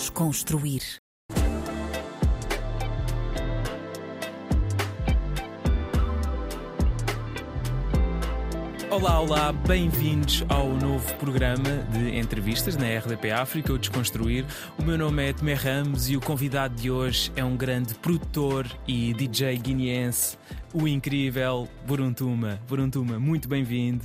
desconstruir. Olá, olá, bem-vindos ao novo programa de entrevistas na RDP África, o Desconstruir. O meu nome é Tomé Ramos e o convidado de hoje é um grande produtor e DJ guineense, o incrível Buruntuma. Buruntuma, muito bem-vindo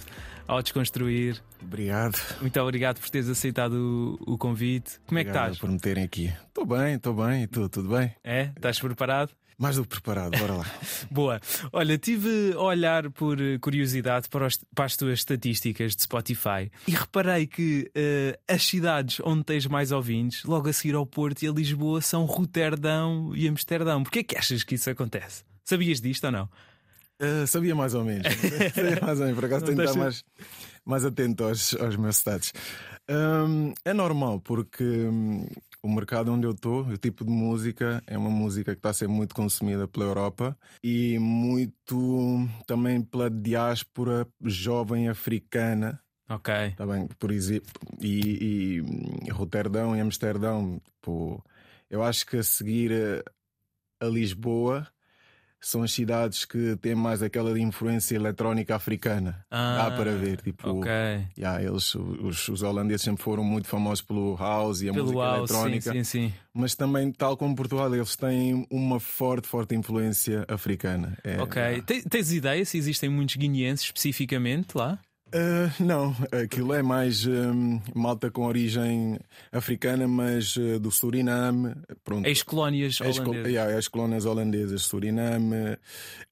ao Desconstruir. Obrigado. Muito obrigado por teres aceitado o, o convite. Como é que Obrigado estás? por me terem aqui. Estou bem, estou bem. E tu, tudo bem? É? Estás preparado? Mais do que preparado, bora lá. Boa. Olha, tive a olhar por curiosidade para, os- para as tuas estatísticas de Spotify e reparei que eh, as cidades onde tens mais ouvintes, logo a seguir ao Porto e a Lisboa, são Roterdão e Amsterdão. Porquê é que achas que isso acontece? Sabias disto ou não? Uh, sabia mais ou menos. sabia mais ou menos. Por acaso tenho que estar mais, mais atento aos, aos meus status. Um, é normal, porque hum, o mercado onde eu estou, o tipo de música, é uma música que está a ser muito consumida pela Europa e muito também pela diáspora jovem africana. Ok. Tá bem, por exemplo, e, e Roterdão e Amsterdão, pô, eu acho que a seguir a, a Lisboa são as cidades que têm mais aquela influência eletrónica africana. Ah, Dá para ver, tipo, Ok. yeah, eles, os, os holandeses sempre foram muito famosos pelo house e a Pelo música house, sim, eletrónica, sim, sim. mas também, tal como Portugal, eles têm uma forte, forte influência africana. É, Ok. Te- Tens ideia se existem muitos guineenses especificamente lá? Uh, não, aquilo é mais um, malta com origem africana, mas uh, do Suriname. Pronto. Ex-colónias Ex- holandesas. yeah, as colónias holandesas, Suriname,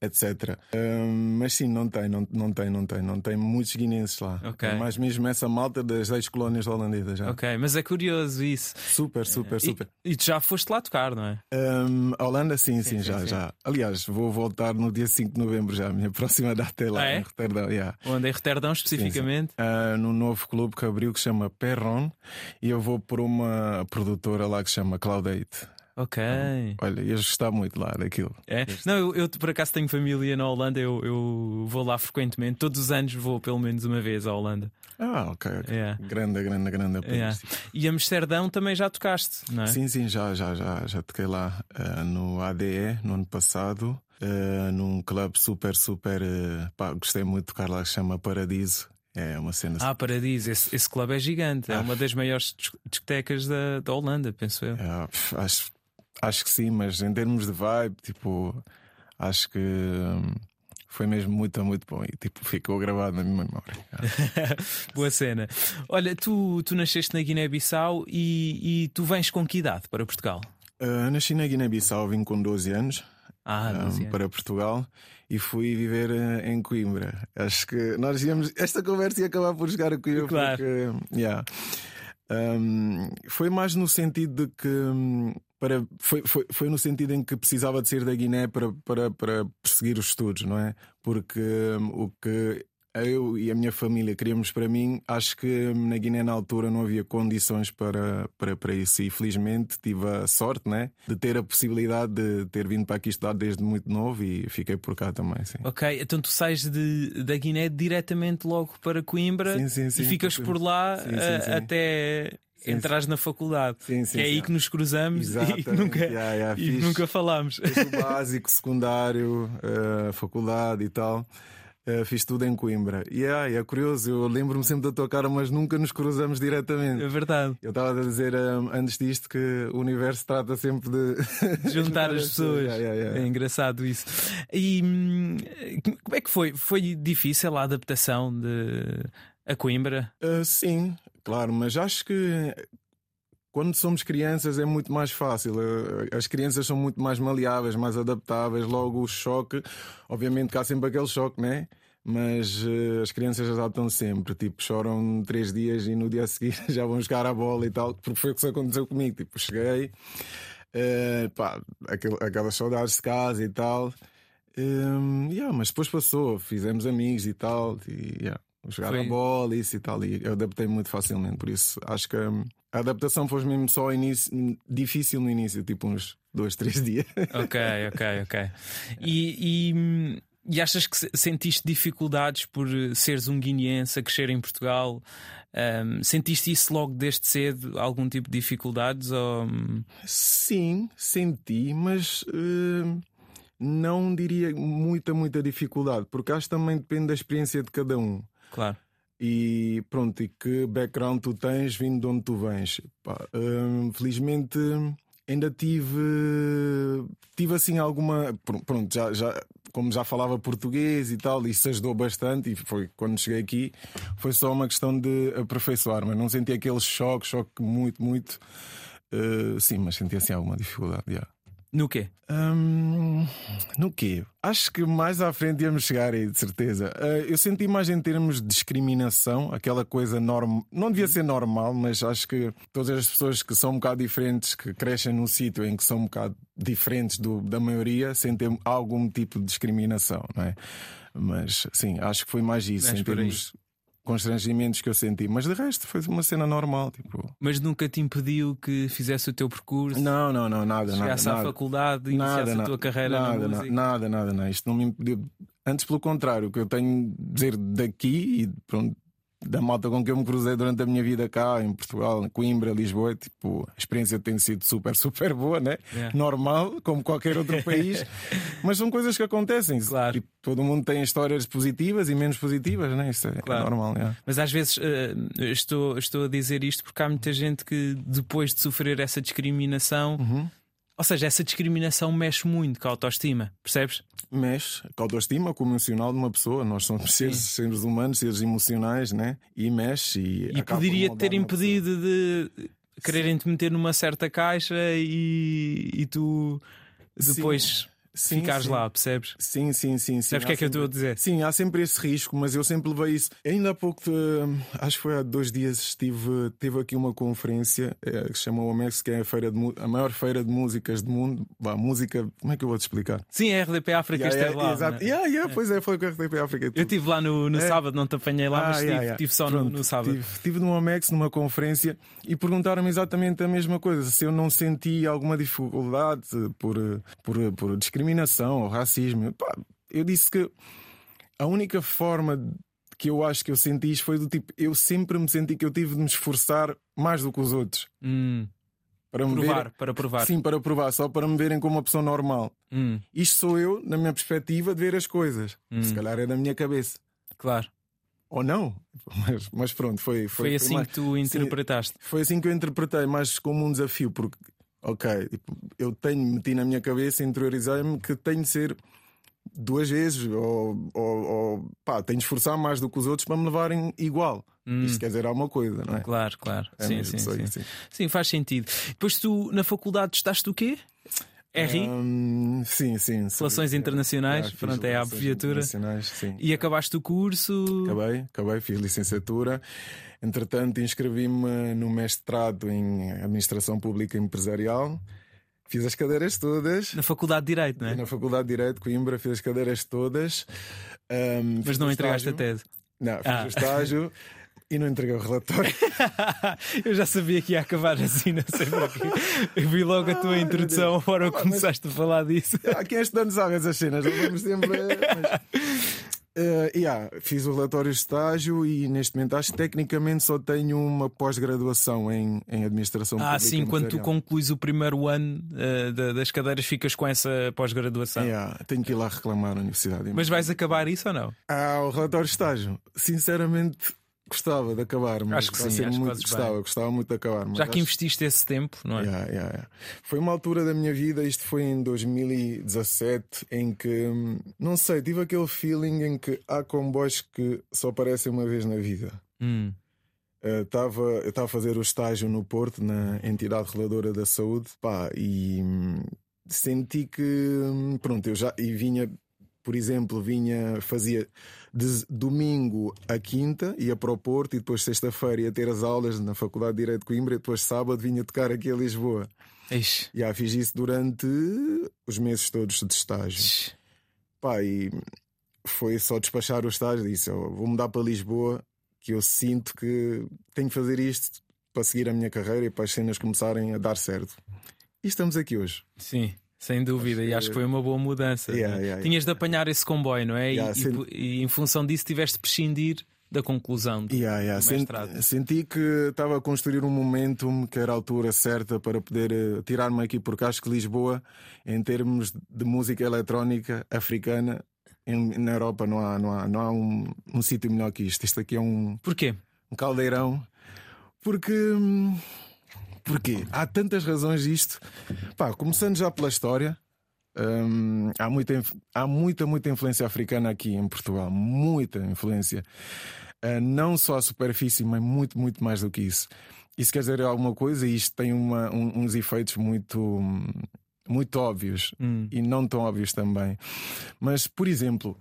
etc. Um, mas sim, não tem, não, não tem, não tem, não tem muitos guineenses lá. Ok. É mais mesmo essa malta das ex-colónias holandesas. Já. Ok, mas é curioso isso. Super, super, super. E, e tu já foste lá tocar, não é? Um, a Holanda, sim, sim, sim, já, sim. já. Aliás, vou voltar no dia 5 de novembro já. A minha próxima data é lá Ah, é? em Roterdão. yeah. Onde? Em Roterdão especificamente? Ah, num novo clube que abriu que se chama Perron e eu vou por uma produtora lá que se chama Cloudate. Ok. Olha, ias gostar muito lá daquilo. É? Não, eu, eu, por acaso tenho família na Holanda, eu, eu vou lá frequentemente, todos os anos vou pelo menos uma vez à Holanda. Ah, ok, ok. Yeah. Grande, grande, grande país. Yeah. E Amsterdão também já tocaste, não é? Sim, sim, já, já, já, já toquei lá ah, no ADE no ano passado, ah, num clube super, super. ah, pá, gostei muito de tocar lá que chama Paradiso. É uma cena. Ah, Paradiso, esse, esse clube é gigante, é Ah. uma das maiores dis- discotecas da, da Holanda, penso eu. É, acho, acho que sim, mas em termos de vibe, tipo, acho que hum, foi mesmo muito, muito bom e tipo, ficou gravado na minha memória. Boa cena. Olha, tu, tu nasceste na Guiné-Bissau e, e tu vens com que idade para Portugal? Ah, nasci na Guiné-Bissau, vim com 12 anos Ah, 12 anos. para Portugal e fui viver ah, em Coimbra. Acho que nós íamos. Esta conversa ia acabar por chegar a Coimbra Claro. porque. yeah. Hum, foi mais no sentido de que. hum, Para, foi, foi, foi no sentido em que precisava de sair da Guiné para, para, para perseguir os estudos, não é? Porque hum, o que eu e a minha família queríamos para mim, acho que na Guiné na altura não havia condições para, para, para isso. E felizmente tive a sorte né, de ter a possibilidade de ter vindo para aqui estudar desde muito novo e fiquei por cá também. Sim. Ok, então tu sais de, da Guiné diretamente logo para Coimbra Sim, sim, sim, e ficas por lá sim, eh, até Sim, entrares na faculdade. Sim, sim, que é aí que nos cruzamos e Exatamente, nunca, yeah, yeah, e nunca falámos. O básico, secundário, eh, faculdade e tal. Eh, fiz tudo em Coimbra. E é, é curioso, eu lembro-me sempre da tua cara, mas nunca nos cruzamos É diretamente. verdade. Eu estava a dizer eh, antes disto que o universo trata sempre de Juntar as pessoas. Yeah, yeah, yeah. É engraçado isso. E hum, como é que foi? Foi difícil a adaptação de a Coimbra? Uh, sim, claro, mas acho que quando somos crianças é muito mais fácil. Uh, As crianças são muito mais maleáveis, mais adaptáveis. Logo o choque, obviamente que há sempre aquele choque, né? Mas uh, as crianças adaptam sempre, tipo, choram três dias e no dia a seguir já vão jogar a bola e tal, porque foi o que isso aconteceu comigo. Tipo, cheguei, uh, pá, aquel- aquelas saudades de casa e tal. Um, yeah, mas depois passou, fizemos amigos e tal, e yeah, jogar Foi- a bola, isso e tal, e eu adaptei muito facilmente, por isso acho que hum, a adaptação foi mesmo só início, difícil no início, tipo uns dois, três dias. Ok, ok, ok. E, e, E achas que sentiste dificuldades por eh, seres um guineense a crescer em Portugal? Um, sentiste isso logo desde cedo? Algum tipo de dificuldades? Ou... Sim, senti, mas uh, não diria muita, muita dificuldade, porque acho que também depende da experiência de cada um. Claro. E pronto, e que background tu tens vindo de onde tu vens. Pá, uh, felizmente ainda tive tive assim alguma pronto já, já como já falava português e tal isso ajudou bastante e foi quando cheguei aqui foi só uma questão de aperfeiçoar mas não senti aquele choque choque muito muito uh, sim mas senti assim alguma dificuldade yeah. No quê? Um, no quê? Acho que mais à frente íamos chegar aí, de certeza. Uh, eu senti mais em termos de discriminação, aquela coisa normal. Não devia ser normal, mas acho que todas as pessoas que são um bocado diferentes, que crescem num sítio em que são um bocado diferentes do, da maioria, sentem algum tipo de discriminação, não é? Mas sim, acho que foi mais isso, em termos constrangimentos que eu senti, mas de resto foi uma cena normal. Tipo... Mas nunca te impediu que fizesse o teu percurso? Não, não, não, nada. Chegasse nada, à faculdade, iniciasse nada, a tua carreira nada, na? Nada, nada, nada. Isto não me impediu. Antes, pelo contrário, o que eu tenho de dizer daqui e pronto, da malta com que eu me cruzei durante a minha vida cá, em Portugal, em Coimbra, Lisboa, tipo, a experiência tem sido super, super boa, né? Yeah. Normal, como qualquer outro país, mas são coisas que acontecem. Claro. Tipo, todo mundo tem histórias positivas e menos positivas, né? Isso é, é claro. normal. Yeah. Mas às vezes uh, estou, estou a dizer isto porque há muita gente que depois de sofrer essa discriminação. Uhum ou seja, essa discriminação mexe muito com a autoestima, percebes? Mexe com a autoestima, com o emocional de uma pessoa. Nós somos seres, seres humanos, seres emocionais, né? E mexe. E, e poderia ter impedido de quererem-te meter numa certa caixa e, e tu depois. Sim sim, ficares sim. lá, percebes? Sim, sim, sim. sim. Sabes o que é que eu estou a dizer? Sim, há sempre esse risco, mas eu sempre levei isso. Ainda há pouco, acho que foi há dois dias, estive, teve aqui uma conferência é, que se chama OMEX, que é a, feira de, a maior feira de músicas do mundo. Bah, música, como é que eu vou te explicar? Sim, é a RDP África yeah, esteve yeah, lá. Exato, né? yeah, yeah, pois é, foi com a RDP África. Eu estive lá no, no é. sábado, não te apanhei lá, ah, mas estive, só Pronto, no, no, sábado. Estive, estive no OMEX, numa conferência, e perguntaram-me exatamente a mesma coisa: se eu não senti alguma dificuldade por, por, por discriminação ou racismo. Pá, eu disse que a única forma que eu acho que eu senti isto foi do tipo, eu sempre me senti que eu tive de me esforçar mais do que os outros. Hum. Para me provar, ver... para provar. Sim, para provar, só para me verem como uma pessoa normal. Hum. Isto sou eu, na minha perspectiva, de ver as coisas. Hum. Se calhar é da minha cabeça. Claro. Ou não, mas, mas pronto, foi. Foi, foi assim foi mais... que tu interpretaste. Sim, foi assim que eu interpretei, mais como um desafio, porque ok, tipo, eu tenho, meti na minha cabeça, interiorizei-me que tenho de ser duas vezes, ou, ou, ou pá, tenho de esforçar mais do que os outros para me levarem igual. Hum. Isto quer dizer alguma coisa, não é? Claro, claro. É sim, sim, sim. sim, sim. faz sentido. Depois tu, na faculdade, estudaste o quê? RI? Um, sim, sim. Relações Internacionais, é, pronto, é a abreviatura. Sim. E acabaste o curso? Acabei, acabei, fiz licenciatura. Entretanto, inscrevi-me no mestrado em Administração Pública Empresarial. Fiz as cadeiras todas. Na Faculdade de Direito, não é? Na Faculdade de Direito, Coimbra, fiz as cadeiras todas. Um, Mas não entregaste estágio. a tese? Não, fiz ah. o estágio. e não entreguei o relatório. eu já sabia que ia acabar assim, não sei porquê. Eu vi logo a tua introdução, agora começaste mas... a falar disso. Aqui é estudando sabe essas cenas, vamos sempre. Mas... Uh, yeah, fiz o relatório de estágio e neste momento acho que tecnicamente só tenho uma pós-graduação em, em administração ah, pública. Ah, sim, quando tu concluís o primeiro ano uh, das cadeiras, ficas com essa pós-graduação. Yeah, tenho que ir lá reclamar na universidade. Mas vais acabar isso ou não? Ah, o relatório de estágio. Sinceramente, Gostava de acabar, mas acho que sim, acho muito, gostava, gostava muito de acabar. Já que investiste esse tempo, não é? Yeah, yeah, yeah. Foi uma altura da minha vida, isto foi em 2017, em que, não sei, tive aquele feeling em que há comboios que só aparecem uma vez na vida. Hum. Uh, tava, eu estava a fazer o estágio no Porto, na entidade reguladora da saúde, pá, e hum, senti que, hum, pronto, eu já e vinha por exemplo, vinha, fazia de domingo a quinta, ia para o Porto e depois sexta-feira ia ter as aulas na Faculdade de Direito de Coimbra e depois sábado vinha tocar aqui a Lisboa. Ixi. Já fiz isso durante os meses todos de estágio. Ixi. Pá, e foi só despachar o estágio. Disse: oh, vou mudar para Lisboa, que eu sinto que tenho que fazer isto para seguir a minha carreira e para as cenas começarem a dar certo. E estamos aqui hoje. Sim. Sem dúvida, acho e acho que foi uma boa mudança. Yeah, yeah, Tinhas de apanhar esse comboio, não é? E, e, e, em função disso tiveste de prescindir da conclusão do, yeah, yeah. mestrado. Senti que estava a construir um momentum que era a altura certa para poder uh, tirar-me aqui, porque acho que Lisboa, em termos de música eletrónica africana, em, na Europa não há, não há, não há um, um sítio melhor que isto. Isto aqui é um. Porquê? Um caldeirão. Porque. Hum, Porquê? Há tantas razões disto. Pá, começando já pela história. Hum, há, muita, há muita, muita influência africana aqui em Portugal. Muita influência. Uh, não só a superfície, mas muito, muito mais do que isso. Isso quer dizer alguma coisa e isto tem uma, um, uns efeitos muito, muito óbvios hum. e não tão óbvios também. Mas, por exemplo,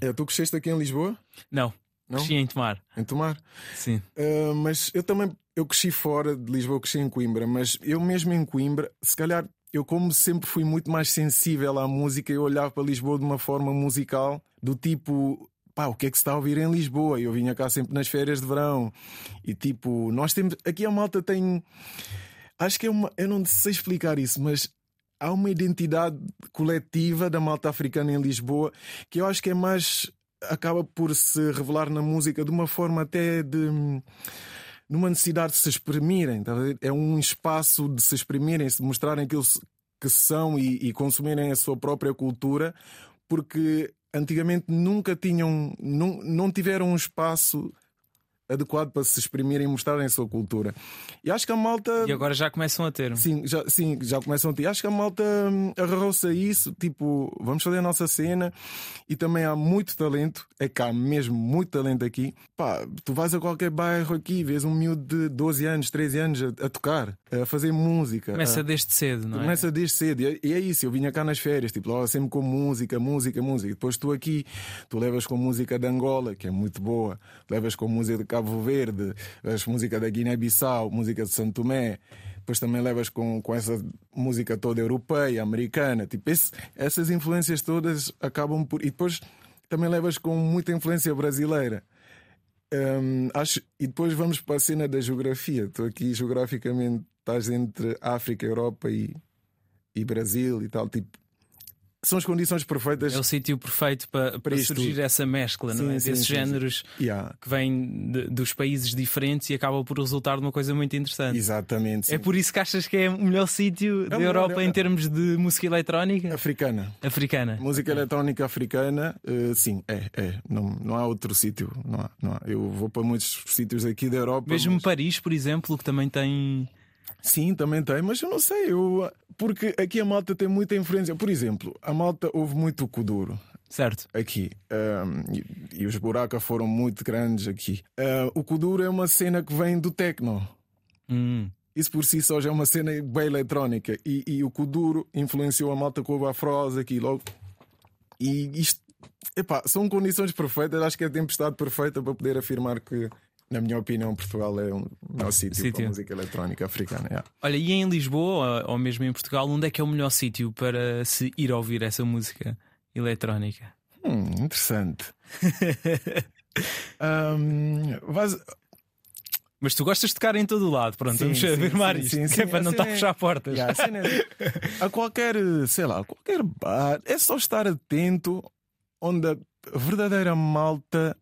eh, tu cresceste aqui em Lisboa? Não. Não? Cresci em Tomar. Em Tomar? Sim. Uh, mas eu também eu cresci fora de Lisboa, cresci em Coimbra, mas eu mesmo em Coimbra, se calhar eu como sempre fui muito mais sensível à música, eu olhava para Lisboa de uma forma musical, do tipo pá, o que é que se está a ouvir em Lisboa? Eu vinha cá sempre nas férias de verão. E tipo, nós temos. Aqui a malta tem. Acho que é uma. Eu não sei explicar isso, mas há uma identidade coletiva da malta africana em Lisboa que eu acho que é mais acaba por se revelar na música de uma forma até de numa necessidade de se exprimirem. Tá é um espaço de se exprimirem, de mostrarem aquilo que são e, e consumirem a sua própria cultura, porque antigamente nunca tinham, não, não tiveram um espaço adequado para se exprimirem e mostrarem a sua cultura. E acho que a malta. E agora já começam a ter. Sim, já, sim, já começam a ter. Acho que a malta hum, agarrou-se a isso, tipo, vamos fazer a nossa cena. E também há muito talento, é cá mesmo muito talento aqui. Pá, tu vais a qualquer bairro aqui, vês um miúdo de 12 anos, 13 anos a, a tocar, a fazer música. Começa a... desde cedo, não é? Começa desde cedo. E é, é isso, eu vinha cá nas férias, tipo, lá sempre com música, música, música. Depois tu aqui, tu levas com música de Angola, que é muito boa, levas com música de Cabo Verde, as músicas da Guiné-Bissau, música de Santo Tomé. Depois também levas com, com essa música toda europeia, americana. Tipo, esse, essas influências todas acabam por. E depois também levas com muita influência brasileira. Um, acho, e depois vamos para a cena da geografia. Estou aqui geograficamente, estás entre África, Europa e, e Brasil e tal. Tipo, são as condições perfeitas. É o sítio perfeito para, para, surgir essa mescla sim, não é? sim, desses sim, géneros yeah. que vêm de, dos países diferentes e acaba por resultar numa coisa muito interessante. Exatamente. É por isso que achas que é o melhor sítio da Europa em termos de música eletrónica? Africana. Africana. Música okay. eletrónica africana, uh, sim, é, é. Não, não há outro sítio. Não há, não há. Eu vou para muitos sítios aqui da Europa. Mesmo mas... Paris, por exemplo, que também tem. Sim, também tem, mas eu não sei, eu, porque aqui a malta tem muita influência. Por exemplo, a malta ouve muito o Kuduro. Certo. Aqui. Um, e, e, os buracos foram muito grandes aqui. Uh, o Kuduro é uma cena que vem do techno. Hum. Isso por si só já é uma cena bem eletrónica. E, e o Kuduro influenciou a malta com o Afroz aqui logo. E isto, epá, são condições perfeitas. Acho que é a tempestade perfeita para poder afirmar que na minha opinião, Portugal é um melhor sítio, sítio. para a música eletrónica africana. Yeah. Olha, e em Lisboa, ou mesmo em Portugal, onde é que é o melhor sítio para se ir ouvir essa música eletrónica? Hum, interessante. um, vas... Mas tu gostas de tocar em todo o lado, pronto, sim, vamos sim, afirmar sim, isto, sim, que é para não estar a fechar portas. Yeah, é, a qualquer, sei lá, a qualquer bar, é só estar atento onde a verdadeira malta,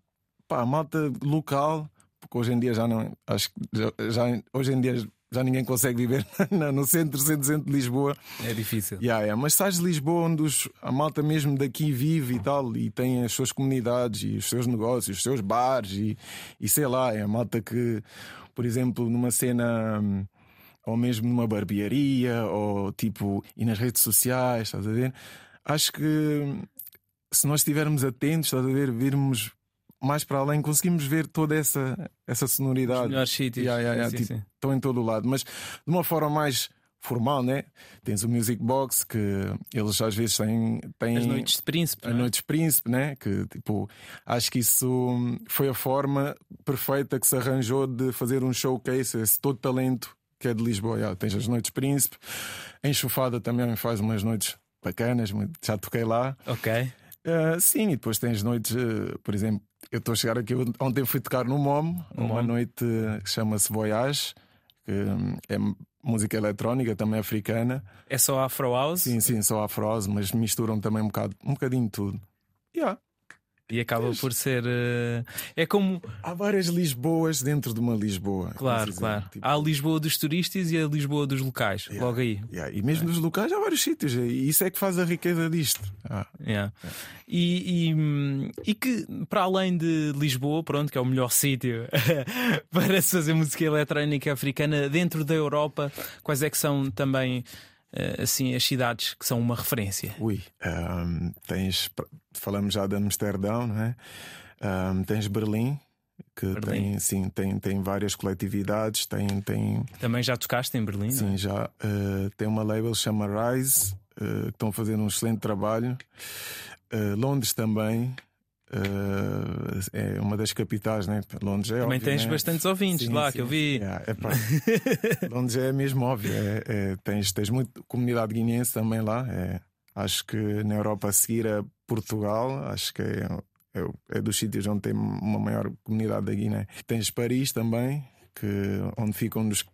pá, a malta local porque hoje em dia já não. Acho já, já hoje em dia já ninguém consegue viver no centro, centro, centro de Lisboa. É difícil. Yeah, yeah. Mas sais de Lisboa, onde os, a malta mesmo daqui vive e tal, e tem as suas comunidades e os seus negócios, os seus bares, e, e sei lá, é a malta que, por exemplo, numa cena. Ou mesmo numa barbearia, ou tipo, e nas redes sociais, estás a ver? Acho que se nós estivermos atentos, estás a ver, virmos mais para além, conseguimos ver toda essa, essa sonoridade. Os melhores sítios. Yeah, yeah, yeah, sim, tipo, sim. Estão em todo o lado, mas de uma forma mais formal, né? Tens o Music Box que eles às vezes têm, têm as noites de príncipe, as é? noites de príncipe, né? Que tipo, acho que isso foi a forma perfeita que se arranjou de fazer um showcase esse todo talento que é de Lisboa. Yeah, tens as noites de príncipe, a enxofada também faz umas noites bacanas, já toquei lá. Ok. Uh, sim, e depois tens noites, uh, por exemplo, eu estou a chegar aqui. Ontem fui tocar no MOM, uma noite que chama-se Voyage, que hum, é música eletrónica, também africana. É só Afro House? Sim, sim, só Afro House, mas misturam também um, bocado, um bocadinho de tudo. Yeah. E acaba por ser. Uh, é como. Há várias Lisboas dentro de uma Lisboa. Claro, claro. Tipo... Há a Lisboa dos turistas e a Lisboa dos locais. Yeah, logo aí. Yeah. E mesmo é. locais há vários sítios. E isso é que faz a riqueza disto. Ah. Yeah. E, e, e, que, para além de Lisboa, pronto, que é o melhor sítio para se fazer música eletrónica africana, dentro da Europa, quais é que são também assim as cidades que são uma referência? Ui, um, tens, falamos já de Amsterdão, não é? Um, tens Berlim, que Berlim. tem, sim, tem, tem várias coletividades, tem, tem. Também já tocaste em Berlim? Sim, é? já. Uh, tem uma label chama Rise, uh, que estão fazendo um excelente trabalho. Uh, Londres também. Uh, é uma das capitais, né? Londres é Também óbvio, tens né? bastantes ouvintes sim, lá sim, que eu vi. Yeah, é, Londres é mesmo óbvio. É, é, tens, tens muito comunidade guineense também lá. É, acho que na Europa a seguir a Portugal, acho que é, é, é dos sítios onde tem uma maior comunidade da Guiné. Tens Paris também, que, onde fica um dos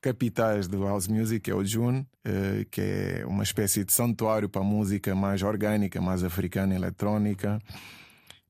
capitais do house music, é o June, uh, que é uma espécie de santuário para a música mais orgânica, mais africana, eletrónica.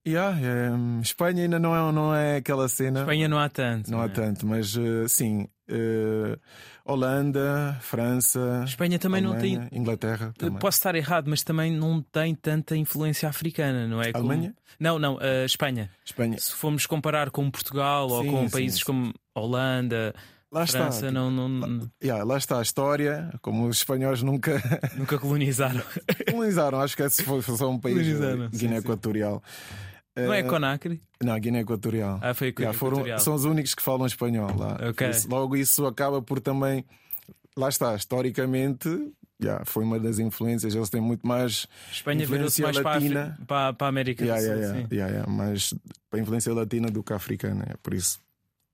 Yeah, é, Espanha ainda não é, não é aquela cena. Espanha não há tanto. Não, não há é? tanto, mas uh, sim. Uh, Holanda, França. Espanha também Alemanha, não tem. Inglaterra. Também. Posso estar errado, mas também não tem tanta influência africana, não é? Alemanha? Como... Não, não, uh, Espanha. Espanha. Se formos comparar com Portugal sim, ou com sim, países sim. como Holanda. Lá França, está. Tipo, não, não... Lá, yeah, lá está a história, como os espanhóis nunca. Nunca colonizaram. colonizaram, acho que esse foi só um país Guiné Equatorial. Não é Conakry? Não, Guiné Equatorial. Ah, foi yeah, foram, São os únicos que falam espanhol lá. Okay. Isso, logo isso acaba por também. Lá está, historicamente, yeah, foi uma das influências. Eles têm muito mais. Espanha virou-se mais latina. para, para a América yeah, do Sul. Yeah, yeah, yeah, mais para a influência latina do que africana. É por isso.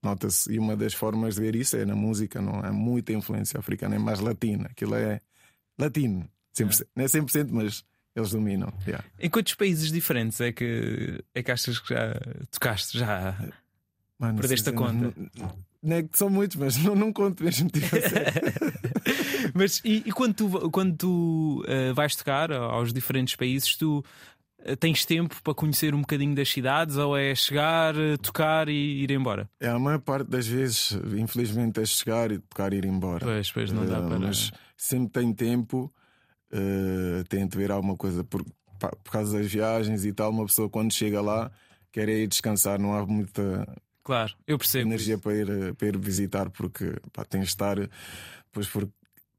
Nota-se. E uma das formas de ver isso é na música, não é muita influência africana, é mais latina. Aquilo é latino. 100%. Não é 100%, mas eles dominam. Yeah. Em quantos países diferentes é que, é que achas que já tocaste? Já Mano, perdeste a conta? Não, é que são muitos, mas não, não conto mesmo. Tipo mas e, e, quando tu, quando tu uh, vais tocar aos diferentes países, tu uh, tens tempo para conhecer um bocadinho das cidades ou é chegar, uh, tocar e ir embora? É, a maior parte das vezes, infelizmente, é chegar e tocar e ir embora. Pois, pois não dá para. Mas sempre tem tempo uh, tem de ver alguma coisa por, por causa das viagens e tal. Uma pessoa quando chega lá quer ir descansar, não há muita claro, eu percebo energia para ir, para ir visitar porque pá, tem de estar. Pois porque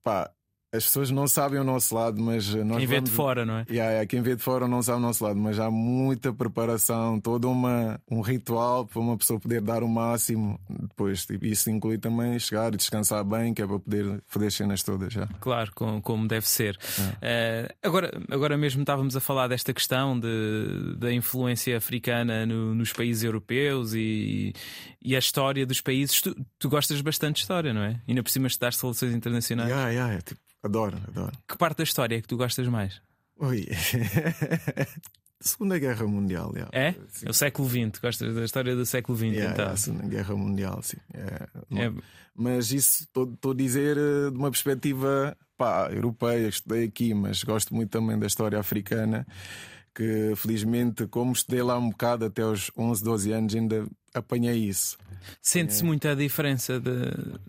pá, as pessoas não sabem o nosso lado, mas nós quem vê vamos... de fora, não é? Yeah, yeah, quem vê de fora não sabe o nosso lado, mas há muita preparação, todo uma, um ritual para uma pessoa poder dar o máximo. Depois, tipo, isso inclui também chegar e descansar bem, que é para poder fazer as cenas todas já. Claro, como, como deve ser. Uh, agora, agora mesmo estávamos a falar desta questão de, da influência africana no, nos países europeus e, e a história dos países. Tu, tu gostas bastante de história, não é? Ainda por cima estudaste relações internacionais. Yeah, yeah, é tipo Adoro, adoro. Que parte da história é que tu gostas mais? Oi. Segunda Guerra Mundial, yeah. é? Sim. O século XX, gostas da história do século XX, yeah, então. Yeah, Segunda Guerra Mundial, sim. É, é... Mas isso estou a dizer eh, de uma perspectiva pá, europeia, estudei aqui, mas gosto muito também da história africana. Que felizmente, como estudei lá um bocado até aos 11, 12 anos, ainda apanhei isso. Sente-se é... muito a diferença de,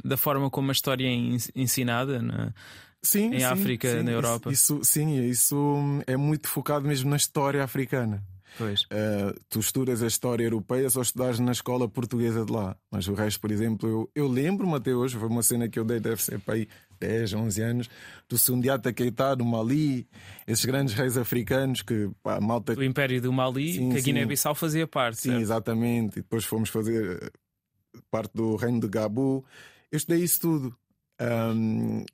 da forma como a história é ensinada, não é? Sim, em sim, África, sim, na Europa. Isso, sim, isso é muito focado mesmo na história africana. Pois. Uh, tu estudas a história europeia só estudas na escola portuguesa de lá. Mas o resto, por exemplo, eu, eu lembro-me até hoje, foi uma cena que eu dei, deve ser para aí 10, 11 anos, do Sundiata Keita, do Mali, esses grandes reis africanos que pá, malta. Do Império do Mali, sim, que a Guiné-Bissau fazia parte. Sim, certo? exatamente. E depois fomos fazer parte do Reino de Gabu. Eu estudei isso tudo. Um,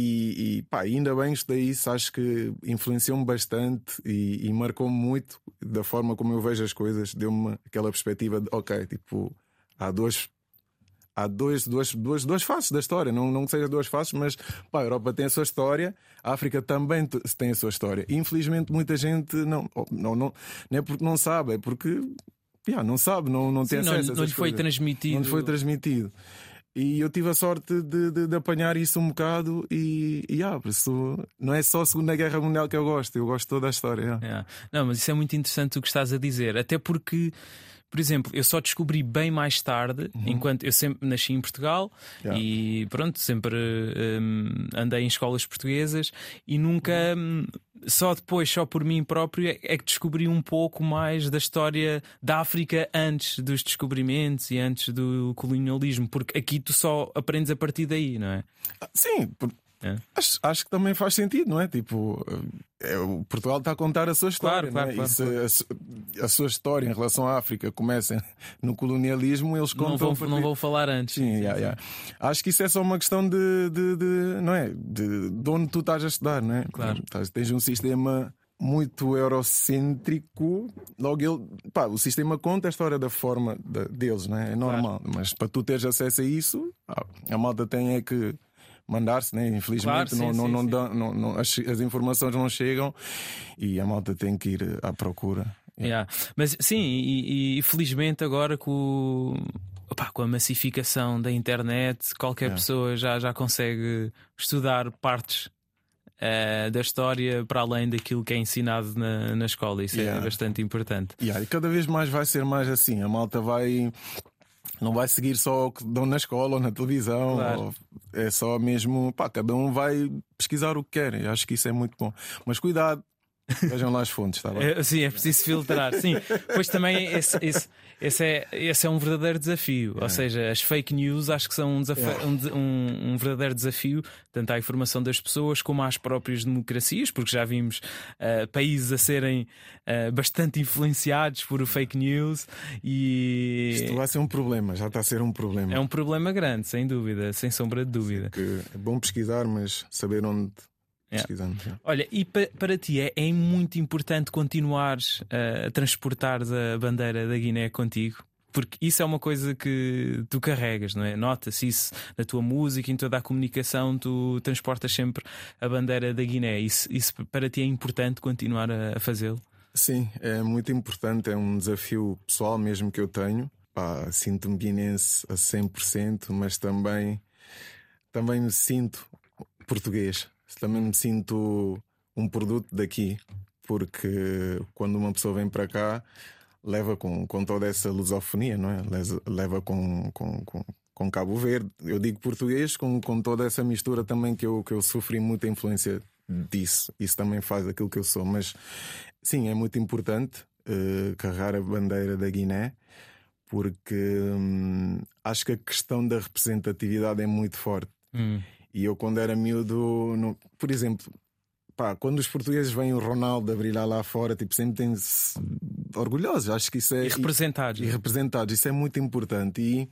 e, e pá, ainda bem estudei isso, acho que influenciou-me bastante e, e marcou-me muito da forma como eu vejo as coisas, deu-me aquela perspectiva de ok, tipo, há duas. Há dois, duas, duas, duas faces da história, não, não que seja duas faces, mas pá, a Europa tem a sua história, a África também tem a sua história. Infelizmente, muita gente não, não, não, não é porque não sabe, é porque yeah, não sabe, não, não tem Sim, acesso não, não lhe foi transmitido. Não lhe foi transmitido. E eu tive a sorte de, de, de apanhar isso um bocado e, e ah, isso não é só a Segunda Guerra Mundial que eu gosto, eu gosto toda a história. Yeah. Yeah. Não, mas isso é muito interessante o que estás a dizer, até porque. Por exemplo, eu só descobri bem mais tarde, uhum. enquanto eu sempre nasci em Portugal Yeah. e pronto, sempre hum, andei em escolas portuguesas e nunca, hum, só depois, só por mim próprio, é é que descobri um pouco mais da história da África antes dos descobrimentos e antes do colonialismo, porque aqui tu só aprendes a partir daí, não é? Ah, Sim, por- É. Acho, acho que também faz sentido, não é? Tipo, é, o Portugal está a contar a sua história. Claro, não é? claro, E se a a, sua história em relação à África começa no colonialismo, eles contam. Não vou, partir- não vou falar antes. Sim, yeah, yeah. Acho que isso é só uma questão de, de, de- não é? De, de onde tu estás a estudar, não é? Claro. Estás- Tens um sistema muito eurocêntrico, logo ele, pá, o sistema conta a história da forma da- deles, não é? É normal, mas para tu teres acesso a isso, a malta tem é que mandar-se, né? Infelizmente Claro, sim, não, não, sim, não sim. não- não- as, as informações não chegam e a malta tem que ir à procura. Yeah. Mas sim, e, e felizmente agora com, o- opá, com a massificação da internet, qualquer Yeah. pessoa já, já consegue estudar partes eh, da história para além daquilo que é ensinado na, na escola. Isso é Yeah. bastante importante. Yeah, e cada vez mais vai ser mais assim. A malta vai. Não vai seguir só o que dão na escola ou na televisão. Claro. ou- é só mesmo. Pá, cada um vai pesquisar o que quer. Eu acho que isso é muito bom. Mas cuidado, vejam lá as fontes, está bem? É, sim, é preciso filtrar. Sim, pois também esse, esse, esse, é, esse é um verdadeiro desafio. Ou seja, as fake news acho que são um, Yeah. um um- verdadeiro desafio, tanto à informação das pessoas como às próprias democracias, porque já vimos ah, países a serem ah, bastante influenciados por fake news e Isto vai ser um problema, já está a ser um problema. é um problema grande, sem dúvida, sem sombra de dúvida. É bom pesquisar, mas saber onde Yeah. Olha, e pa- para ti é, é muito importante continuares uh, a transportar a bandeira da Guiné contigo? Porque isso é uma coisa que tu carregas, não é? Nota-se isso na tua música, em toda a comunicação, tu transportas sempre a bandeira da Guiné. Isso, isso para ti é importante continuar a, a fazê-lo? Sim, é muito importante. É um desafio pessoal mesmo que eu tenho. Sinto-me guinense a 100%, mas também, também me sinto português. Também me sinto um produto daqui, porque quando uma pessoa vem para cá, leva com, com toda essa lusofonia, não é? Leva com, com, com, com Cabo Verde. Eu digo português com, com toda essa mistura também que eu, que eu sofri muita influência disso. Isso também faz aquilo que eu sou. Mas sim, é muito importante eh, carregar a bandeira da Guiné. Porque hum, acho que a questão da representatividade é muito forte. Hum. E eu, quando era miúdo, não- por exemplo, pá, quando os portugueses veem o Ronaldo a brilhar lá fora, tipo, sempre têm-se orgulhosos. Acho que isso é. E representados. e representados, isso é muito importante. E,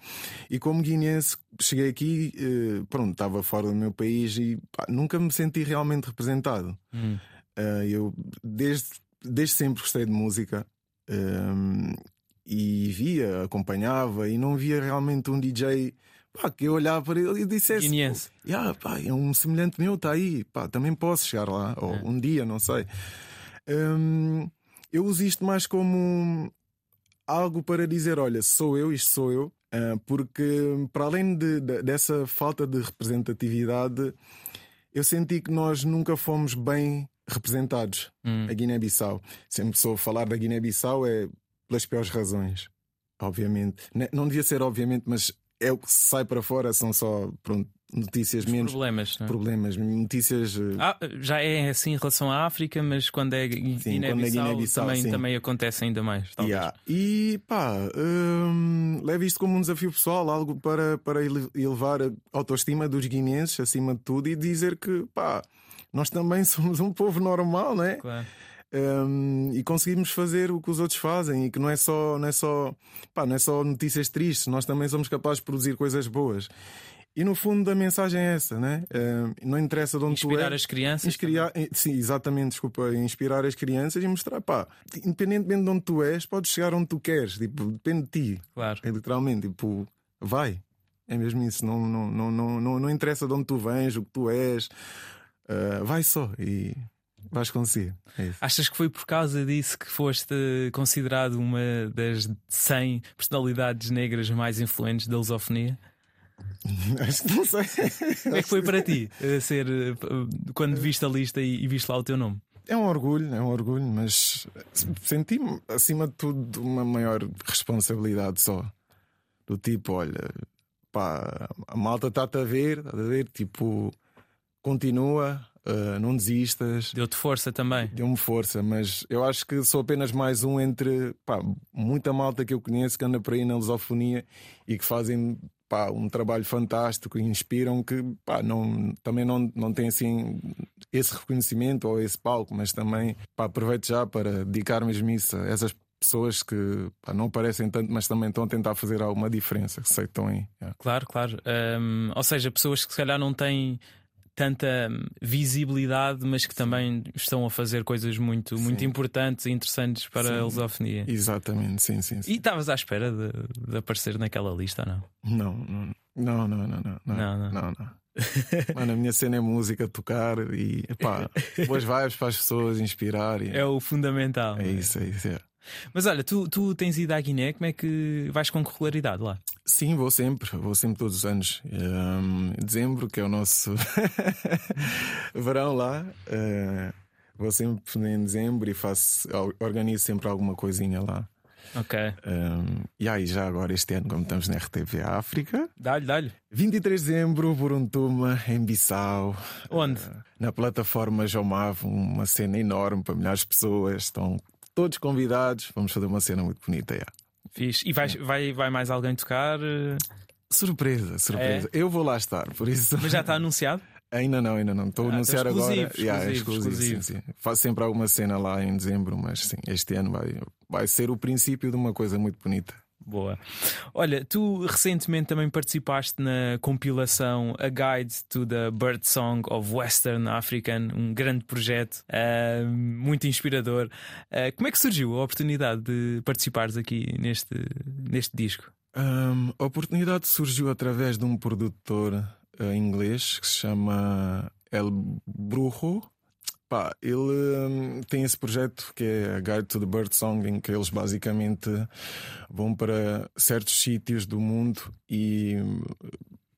e como guineense, cheguei aqui, eh, pronto, estava fora do meu país e pá, nunca me senti realmente representado. Hum. Eh, eu, desde, desde sempre gostei de música. ehm, e via, acompanhava e não via realmente um DJ pá, que eu olhava para ele e dissesse: Guineense. "Ya, pá, é um semelhante meu, está aí, pá, também posso chegar lá, ou É. um dia, não sei. Hum, eu uso isto mais como algo para dizer: olha, sou eu, isto sou eu, ah, porque para além de- de- dessa falta de representatividade, eu senti que nós nunca fomos bem representados. Hum. A Guiné-Bissau. Sempre sou falar da Guiné-Bissau é pelas piores razões, obviamente. Ne- Não devia ser, obviamente, mas é o que sai para fora, são só pronto, notícias menos Problemas. não é? problemas, notícias. eh, Ah, já é assim em relação à África, mas quando é é Guiné-Bissau Guiné-Bissau, também, sim. também acontece ainda mais. Yeah. E pá, hum, leve isto como um desafio pessoal, algo para, para ele- elevar a autoestima dos guineenses acima de tudo e dizer que pá, nós também somos um povo normal, não é? Claro. Um, e conseguimos fazer o que os outros fazem e que não é só não é só pá, não é só notícias tristes nós também somos capazes de produzir coisas boas. E no fundo a mensagem é essa né? Não interessa de onde Inspirar tu és as crianças. Inspirar, sim, exatamente, desculpa, inspirar as crianças e mostrar, pá, independentemente de onde tu és, podes chegar onde tu queres, tipo, depende de ti, Claro. é literalmente, tipo, vai, é mesmo isso, não, não, não, não, não, não interessa de onde tu vens, o que tu és, ah, vai só e vais conseguir. É. Achas que foi por causa disso que foste considerado uma das 100 personalidades negras mais influentes da lusofonia? Acho que não sei. Como é que foi para ti eh, ser eh, quando viste a lista e, e viste lá o teu nome? É um orgulho, é um orgulho, mas senti-me acima de tudo uma maior responsabilidade só. Do tipo, olha, pá, a malta está-te a ver, está a ver, tipo, continua, uh, não desistas. Deu-te força também. Deu-me força, mas eu acho que sou apenas mais um entre pá, muita malta que eu conheço que anda por aí na lusofonia e que fazem pá, um trabalho fantástico e inspiram que pá, não, também não, não tem assim esse reconhecimento ou esse palco, mas também pá, aproveito já para dedicar mesmo isso a essas pessoas que pá, não parecem tanto, mas também estão a tentar fazer alguma diferença, que sei que estão aí. Yeah. Claro, claro. Um, ou seja, pessoas que se calhar não têm tanta visibilidade, mas que também estão a fazer coisas muito, muito importantes e interessantes para sim. a lusofonia. Exatamente, sim, sim. sim. E estavas à espera de, de, aparecer naquela lista, não? Não, não, não, não, não, não, não, não. não, não. Mano, a minha cena é música, tocar e pá, boas vibes para as pessoas, inspirar. E... É o fundamental. É isso, é isso. É. Mas olha, tu, tu tens ido à Guiné, como é que vais com regularidade lá? Sim, vou sempre, vou sempre todos os anos. Um, dezembro, que é o nosso verão lá. Uh, vou sempre em dezembro e faço, organizo sempre alguma coisinha lá. Ok. Um, e aí, já agora, este ano, como estamos na RTV África. Dá-lhe, dá-lhe. 23 de dezembro, Buruntuma, em Bissau. Onde? Uh, na plataforma Jomav, uma cena enorme para milhares de pessoas. Estão todos convidados. Vamos fazer uma cena muito bonita. Yeah. Fixe. E vai, vai, vai mais alguém tocar? Surpresa, surpresa. É? Eu vou lá estar, por isso. Mas já está anunciado? Ainda não, ainda não. Estou a ah, anunciar então agora. Exclusivo, yeah, exclusivo, exclusivo. Sim, sim. Faço sempre alguma cena lá em dezembro, mas sim, este ano vai, vai ser o princípio de uma coisa muito bonita. Boa. Olha, tu recentemente também participaste na compilação A Guide to the Bird Song of Western African, um grande projeto, uh, muito inspirador. Uh, como é que surgiu a oportunidade de participares aqui neste, neste disco? Um, a oportunidade surgiu através de um produtor uh, inglês que se chama El Brujo. Pá, ele hum, tem esse projeto que é a Guide to the Bird Song, em que eles basicamente vão para certos sítios do mundo e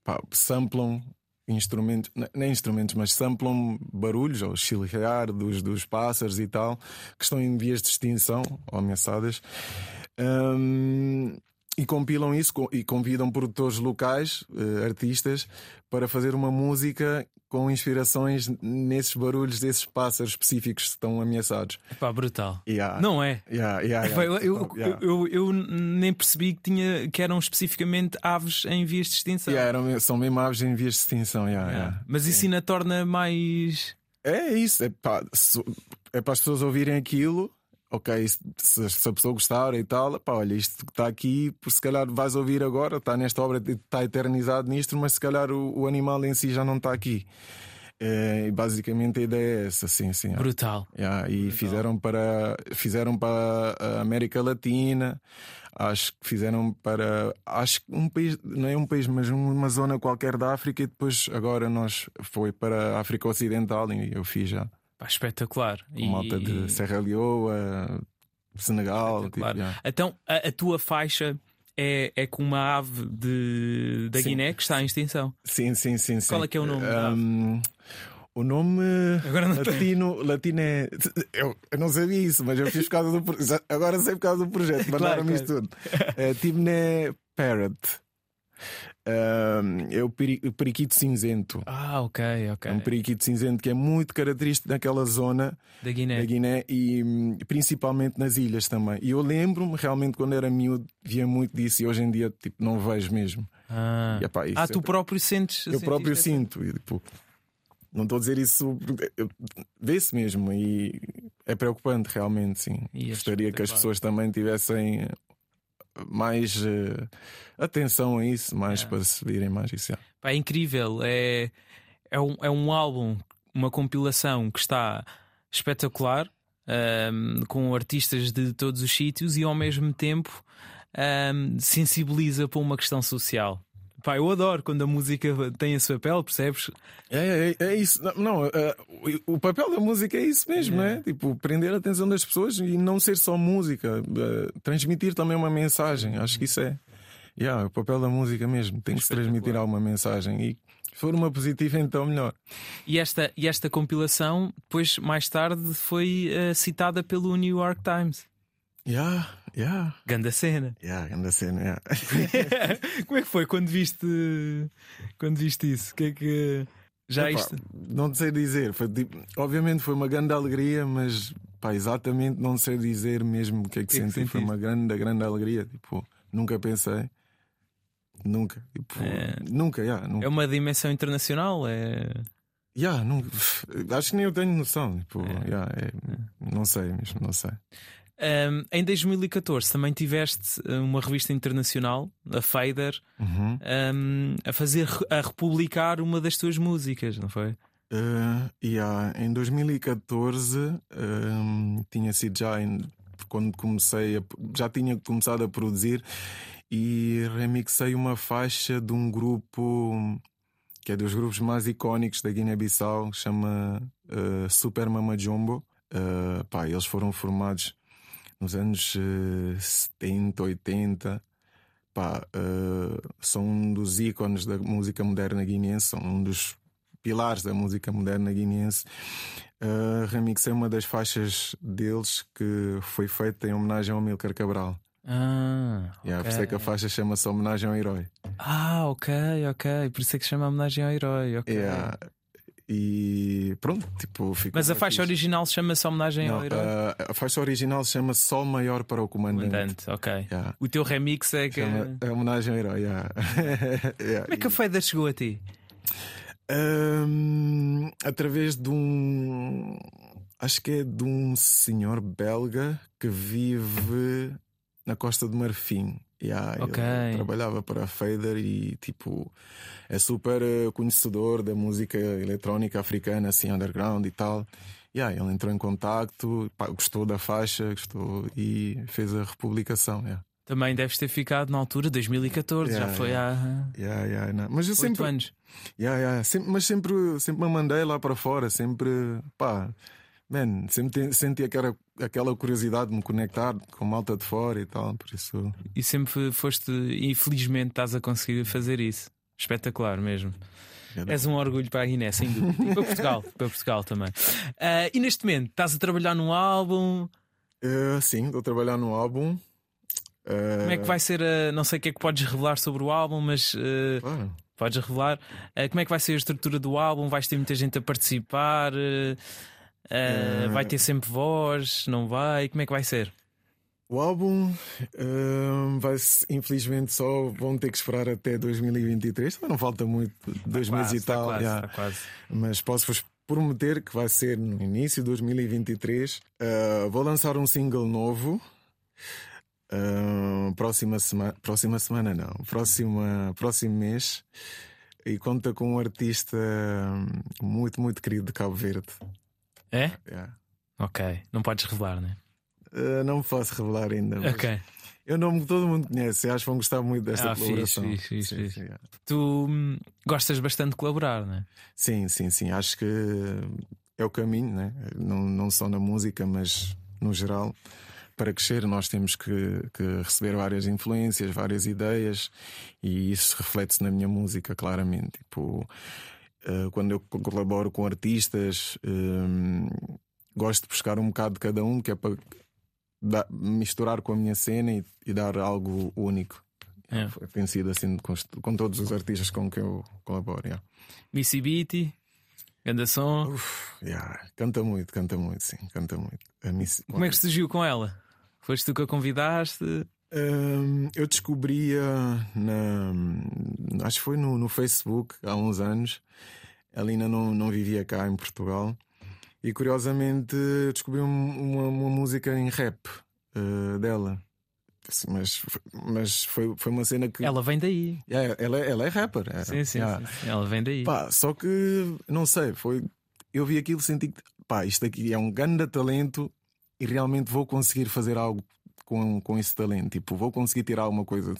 pá, samplam instrumentos, nem instrumentos, mas samplam barulhos ou chilrear dos, dos pássaros e tal, que estão em vias de extinção ou ameaçadas. Um, e compilam isso e convidam produtores locais, uh, artistas, para fazer uma música com inspirações nesses barulhos desses pássaros específicos que estão ameaçados. Pá, brutal. Yeah. Não é? Yeah, yeah, eu, eu, eu, eu, nem percebi que, tinha, que eram especificamente aves em vias de extinção. Eram, são mesmo aves em vias de extinção. Mas isso ainda torna mais. É isso, é, pá, é para as pessoas ouvirem aquilo ok, se, se, a pessoa gostar e tal, pá, olha, isto está aqui, por se calhar vais ouvir agora, está nesta obra, está eternizado nisto, mas se calhar o, o animal em si já não está aqui. É, basicamente a ideia é essa, sim, sim. Brutal. Yeah, e Brutal. fizeram para fizeram para a América Latina, acho que fizeram para acho que um país, não é um país, mas uma zona qualquer da África e depois agora nós foi para a África Ocidental e eu fiz já. Pá, espetacular. E... Malta de Serra Leoa, Senegal. Tipo, yeah. Então, a, a, tua faixa é, é com uma ave de, da sim. Guiné que está em extinção. Sim, sim, sim. Qual é que é o nome? Um, o nome latino, latino é. Eu, eu, não sabia isso, mas eu fiz por causa do. Agora sei por causa do projeto, mandaram-me claro, claro. isto tudo. É, Timné Parrot. Uh, é o, peri o, periquito cinzento. Ah, ok, ok. É um periquito cinzento que é muito característico daquela zona da Guiné, da Guiné e hum, principalmente nas ilhas também. E eu lembro-me realmente quando era miúdo, via muito disso e hoje em dia tipo, não vejo mesmo. Ah, e, epá, ah tu é... próprio sentes? Eu próprio sinto. E, tipo, não estou a dizer isso, vê-se mesmo e é preocupante realmente, sim. E Gostaria que as pessoas também tivessem mais uh, atenção a isso, mais para se virem mais isso. É incrível, é, é, um, é um álbum, uma compilação que está espetacular, um, com artistas de todos os sítios e ao mesmo tempo um, sensibiliza para uma questão social. Pá, eu adoro quando a música tem esse papel, percebes? É, é, é isso. Não, não uh, o papel da música é isso mesmo, é. né? Tipo, prender a atenção das pessoas e não ser só música, uh, transmitir também uma mensagem. Acho que isso é. Yeah, o papel da música mesmo, tem que se transmitir alguma mensagem e se for uma positiva, então melhor. E esta, e esta compilação, depois, mais tarde, foi uh, citada pelo New York Times. Yeah, yeah. Ganda cena. Yeah, ganda cena, yeah. Como é que foi quando viste, quando viste isso? Que é que. Já Epá, isto? Não sei dizer. Foi, tipo, obviamente foi uma grande alegria, mas pá, exatamente não sei dizer mesmo o que é que, que senti. É que foi uma grande, grande alegria. Tipo, nunca pensei. Nunca. Tipo, é... Nunca, yeah, nunca. É uma dimensão internacional? É. Yeah, nunca, acho que nem eu tenho noção. Tipo, é. Yeah, é, não sei mesmo, não sei. Um, em 2014 também tiveste eh, uma revista internacional, a Fader, uhum. um, a fazer a republicar uma das tuas músicas, não foi? Uh, yeah. Em 2014 um, tinha sido já em, quando comecei a, já tinha começado a produzir e remixei uma faixa de um grupo que é dos grupos mais icónicos da Guiné-Bissau, chama uh, Super Mama Jumbo. Uh, pá, eles foram formados nos anos uh, 70, 80. Pá, uh, são um dos ícones da música moderna guineense, são um dos pilares da música moderna guineense. Uh, remixei uma das faixas deles que foi feita em homenagem ao Milcar Cabral. Ah, yeah, okay. Por isso é que a faixa chama-se Homenagem ao Herói. Ah, ok, ok. Por isso é que se chama Homenagem ao Herói. Okay. Yeah. E pronto, tipo, Mas a faixa fixe. original chama-se Homenagem Não, ao Herói? A, a faixa original chama-se Sol Maior para o Comandante. Comandante, ok. Yeah. O teu remix é que. Chama, é homenagem ao Herói, yeah. yeah. Como é que a Fader chegou a ti? Um, através de um. Acho que é de um senhor belga que vive na Costa do Marfim. Yeah, okay. Ele trabalhava para a Fader e tipo é super eh, conhecedor da música eletrónica africana, assim, underground e tal. Yeah, ele entrou em contacto, pá, gostou da faixa, gostou e fez a republicação. Yeah. Também deves ter ficado na altura, 2014, yeah, já foi yeah. há. Yeah, yeah, não. Mas eu sempre. anos. Yeah, yeah, sempre, mas sempre, sempre me mandei lá para fora, sempre. pá. Man, sempre senti aquela, aquela curiosidade de me conectar com malta de fora e tal, por isso. E sempre foste, infelizmente, estás a conseguir fazer isso. Espetacular mesmo. És um orgulho para a Guiné, sem dúvida. E para Portugal, para Portugal também. Uh, e neste momento, estás a trabalhar num álbum? Uh, sim, estou a trabalhar num álbum. Uh... Como é que vai ser? A... Não sei o que é que podes revelar sobre o álbum, mas claro. podes revelar. como é que vai ser a estrutura do álbum? Vais ter muita gente a participar? Vai ter sempre voz? Não vai? Como é que vai ser? O álbum uh, vai infelizmente só vão ter que esperar até 2023, não falta muito, dois meses e tal. Quase, yeah. quase. Mas posso-vos prometer que vai ser no início de 2023. Uh, ah, vou lançar um single novo. Uh, próxima semana, próxima semana não, próxima, próximo mês e conta com um artista muito, muito querido de Cabo Verde. É? Yeah. Ok, não podes revelar, né? Uh, não posso revelar ainda. Ok. Eu não todo mundo conhece, acho que vão gostar muito desta ah, colaboração. Fixe, fixe, sim, fixe. Sim, Tu hum, gostas bastante de colaborar, não é? Sim, sim, sim. Acho que é o caminho, né? não, não só na música, mas no geral. Para crescer, nós temos que, que receber várias influências, várias ideias, e isso reflete-se na minha música, claramente. Tipo, uh, quando eu colaboro com artistas, uh, gosto de buscar um bocado de cada um, que é para misturar com a minha cena e, e dar algo único. É. Tem sido assim com, com, todos os artistas com que eu colaboro. Yeah. Missy Beatty, Ganda som. yeah. Canta muito, canta muito, sim, canta muito. Missy... Como é que surgiu com ela? Foste tu que a convidaste? Um, eu descobria na. Acho que foi no, no Facebook há uns anos. Ela ainda não, não vivia cá em Portugal. E curiosamente descobri uma, uma música em rap uh, dela. Mas, mas foi, foi uma cena que. Ela vem daí. Yeah, ela, ela é rapper. É. Sim, sim, yeah. sim, Ela vem daí. Pá, só que, não sei, foi. Eu vi aquilo e senti que, pá, isto aqui é um grande talento e realmente vou conseguir fazer algo com, com esse talento. Tipo, vou conseguir tirar alguma coisa.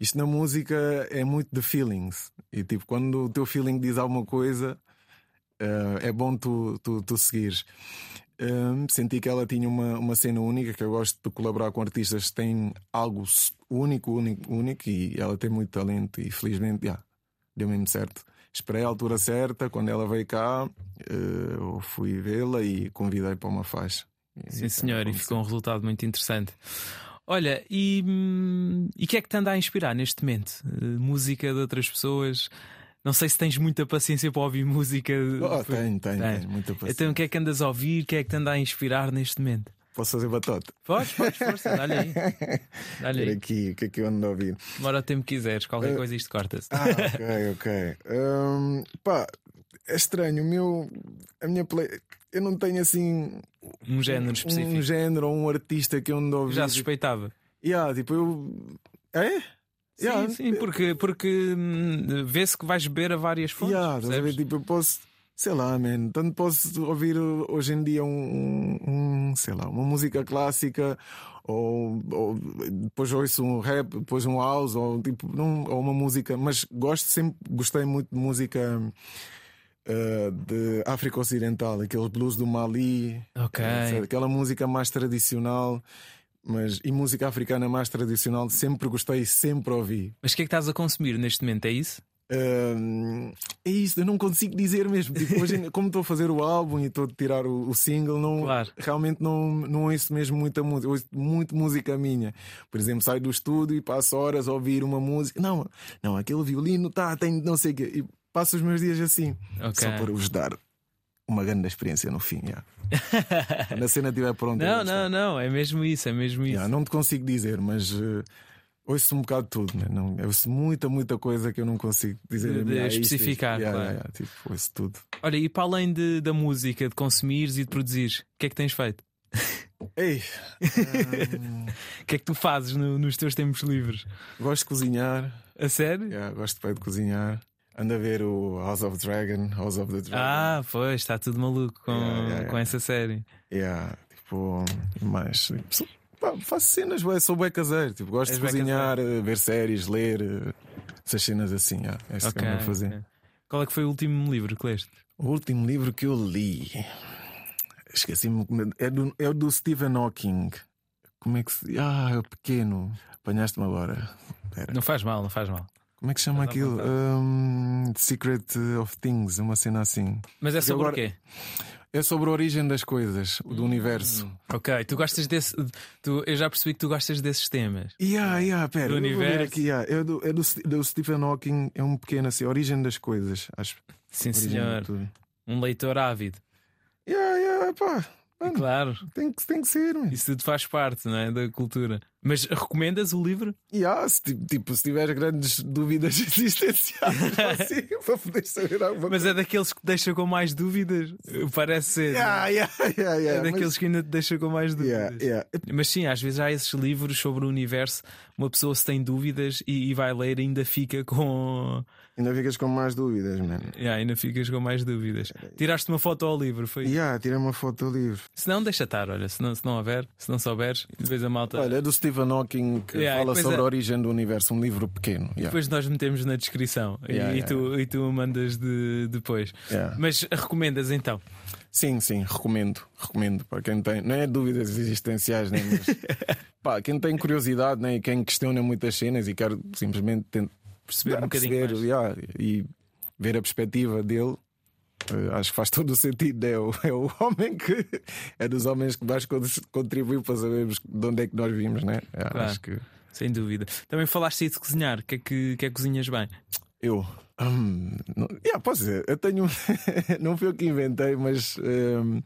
Isto na música é muito de feelings. E tipo, quando o teu feeling diz alguma coisa, uh, é bom tu, tu, tu seguires. Um, senti que ela tinha uma, uma cena única, que eu gosto de colaborar com artistas que têm algo único, único, único, e ela tem muito talento e felizmente yeah, deu mesmo certo. Esperei a altura certa, quando ela veio cá, uh, eu fui vê-la e convidei para uma faixa. Sim, senhor, e ficou um resultado muito interessante. Olha, e hum, o que é que te anda a inspirar neste momento? Uh, música de outras pessoas? Não sei se tens muita paciência para ouvir música. Oh, tenho, tenho, tenho, muita paciência. Então o que é que andas a ouvir? O que é que te anda a inspirar neste momento? Posso fazer batota? Podes, podes, força, dá-lhe aí. Dá-lhe aí. aqui, o que é que eu ando a ouvir? Demora o tempo que quiseres, qualquer uh, coisa isto corta-se. Ah, ok, ok. Um, pá, é estranho, o meu. A minha play. Eu não tenho assim. Um género específico. Um género ou um artista que eu ando a ouvir. Já suspeitava. Yeah, tipo, eu. É? Sim, yeah. sim, porque, porque hum, vê-se que vais beber a várias fontes. Yeah, ver, tipo, eu posso, sei lá, man, tanto posso ouvir hoje em dia um, um sei lá, uma música clássica ou, ou, depois ouço um rap, depois um house ou tipo, não, ou uma música, mas gosto sempre, gostei muito de música uh, de África Ocidental, aqueles blues do Mali, okay. aquela música mais tradicional. Mas e música africana mais tradicional sempre gostei, sempre ouvi. Mas o que é que estás a consumir neste momento? É isso? Uh, é isso, eu não consigo dizer mesmo. Tipo, hoje, como estou a fazer o álbum e estou a tirar o, o single, não, claro. realmente não, não ouço mesmo muita música. Ouço muito música minha. Por exemplo, saio do estúdio e passo horas a ouvir uma música. Não, não, aquele violino tá, tem não sei o quê. E passo os meus dias assim, okay. só para vos dar uma grande experiência no fim. Yeah. Quando a cena estiver pronta. Não, não, não, é mesmo isso, é mesmo isso. Yeah, não te consigo dizer, mas uh, ouço um bocado de tudo, né? não, ouço muita, muita coisa que eu não consigo dizer. De, de especificar, yeah, claro. yeah, tipo, ouço tudo. Olha, e para além de, da música, de consumires e de produzires, o que é que tens feito? Ei! O que é que tu fazes no, nos teus tempos livres? Gosto de cozinhar. A sério? Gosto bem de cozinhar. Anda a ver o House of Dragon, House of the Dragon. Ah, pois, está tudo maluco com, yeah, yeah, com essa série. Yeah, tipo, mais. Pá, faço cenas, ué, sou bem caseiro. Tipo, gosto És de cozinhar, caseiro. ver séries, ler, eh, essas cenas assim. Yeah, é isso okay, que eu vou fazer. Okay. Qual é que foi o último livro que leste? O último livro que eu li. Esqueci-me. É do, é do Stephen Hawking. Como é que se. Ah, é o pequeno. Apanhaste-me agora. Pera. Não faz mal, não faz mal. Como é que chama aquilo? Um, Secret of Things, uma cena assim. Mas é sobre agora... o quê? É sobre a origem das coisas, do hum, universo. Ok, tu gostas desse. Tu, eu já percebi que tu gostas desses temas. Yeah, yeah, pera, do universo. Aqui, yeah. É, do, é do, do, Stephen Hawking, é um pequeno assim, a origem das coisas, acho. Sim, senhor. Um leitor ávido. Yeah, yeah, pá. Mano, claro. Tem que, tem que ser. Mano. Isso tudo faz parte não é, da cultura. Mas recomendas o livro? Yeah, se, tipo, se tiver grandes dúvidas existenciais assim, para poder saber alguma Mas é daqueles que deixa com mais dúvidas? Parece ser. Yeah, yeah, yeah, é daqueles mas... que ainda te deixa com mais dúvidas. Mas sim, às vezes há esses livros sobre o universo. Uma pessoa se tem dúvidas e, e vai ler ainda fica com Ainda ficas com mais dúvidas, mano. Yeah, ainda ficas com mais dúvidas. Tiraste uma foto ao livro, foi? Yeah, tirei uma foto ao livro. Se não, deixa estar, olha. Se não, se não houver, se não souberes, depois a malta. Olha, é do Stephen Hawking que yeah, fala sobre a... a origem do universo, um livro pequeno. Yeah. Depois nós metemos na descrição yeah, e, tu, e tu mandas de, depois. Mas recomendas então? Sim, sim, recomendo. Recomendo para quem tem. Não é dúvidas existenciais, nem mas. pá, quem tem curiosidade né, e quem questiona muitas cenas e quer simplesmente perceber um bocadinho perceber, e ver a perspectiva dele. Uh, acho que faz todo o sentido. É o, é o homem que é dos homens que mais contribuiu para sabermos de onde é que nós vimos, né? É, claro, acho que... Sem dúvida. Também falaste aí de cozinhar. Que é que, que, é que cozinhas bem? Eu. Hum, não, yeah, posso dizer, eu tenho. não fui eu que inventei, mas um,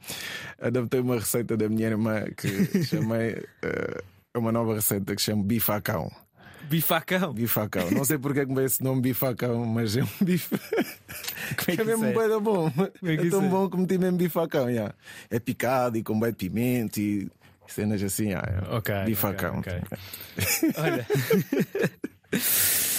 adaptei uma receita da minha irmã que chamei. Uh, uma nova receita que chamo bifacão. Bifacão. Bifacão. Não sei porque é que me esse nome bifacão, mas é um bife. Como é, que é mesmo é? bem bom. É, é tão é? bom que meti mesmo bifacão. Yeah. É picado e com bem pimenta e cenas assim. Yeah. Ok. Bifacão. Okay, okay. Olha.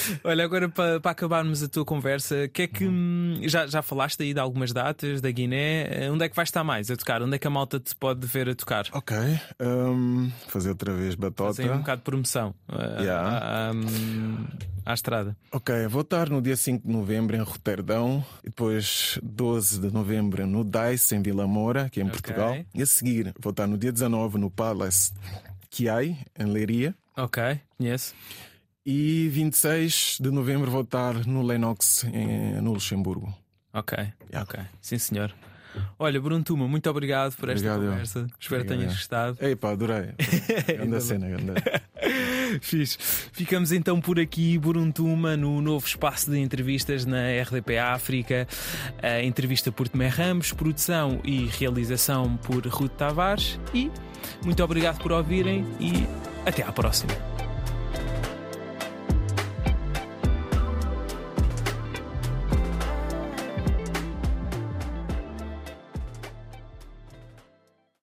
Olha, agora para, para acabarmos a tua conversa, que é que hum, já, já falaste aí de algumas datas da Guiné? Eh, Onde é que vais estar mais a tocar? Onde é que a malta te pode ver a tocar? Ok. um, fazer outra vez batota. Tem um bocado de promoção eh, Yeah. à, hum, à estrada. Ok, vou estar no dia 5 de novembro em Roterdão e depois 12 de novembro no DICE em Vila Moura, aqui em Ok. Portugal. E a seguir vou estar no dia 19 no Palace Kiai, em Leiria. Ok, conheço. E 26 de novembro vou estar no Lennox em, no Luxemburgo. Ok, Yeah. ok. Sim, senhor. Olha, Bruno Tuma, muito obrigado por esta Obrigado, eu. conversa. Espero que tenhas gostado. Ei pá, adorei. Grande cena, grande. Fiz. Ficamos então por aqui, Buruntuma, no novo espaço de entrevistas na RDP África. A entrevista por Tomé Ramos, produção e realização por Ruth Tavares. E muito obrigado por ouvirem e até à próxima.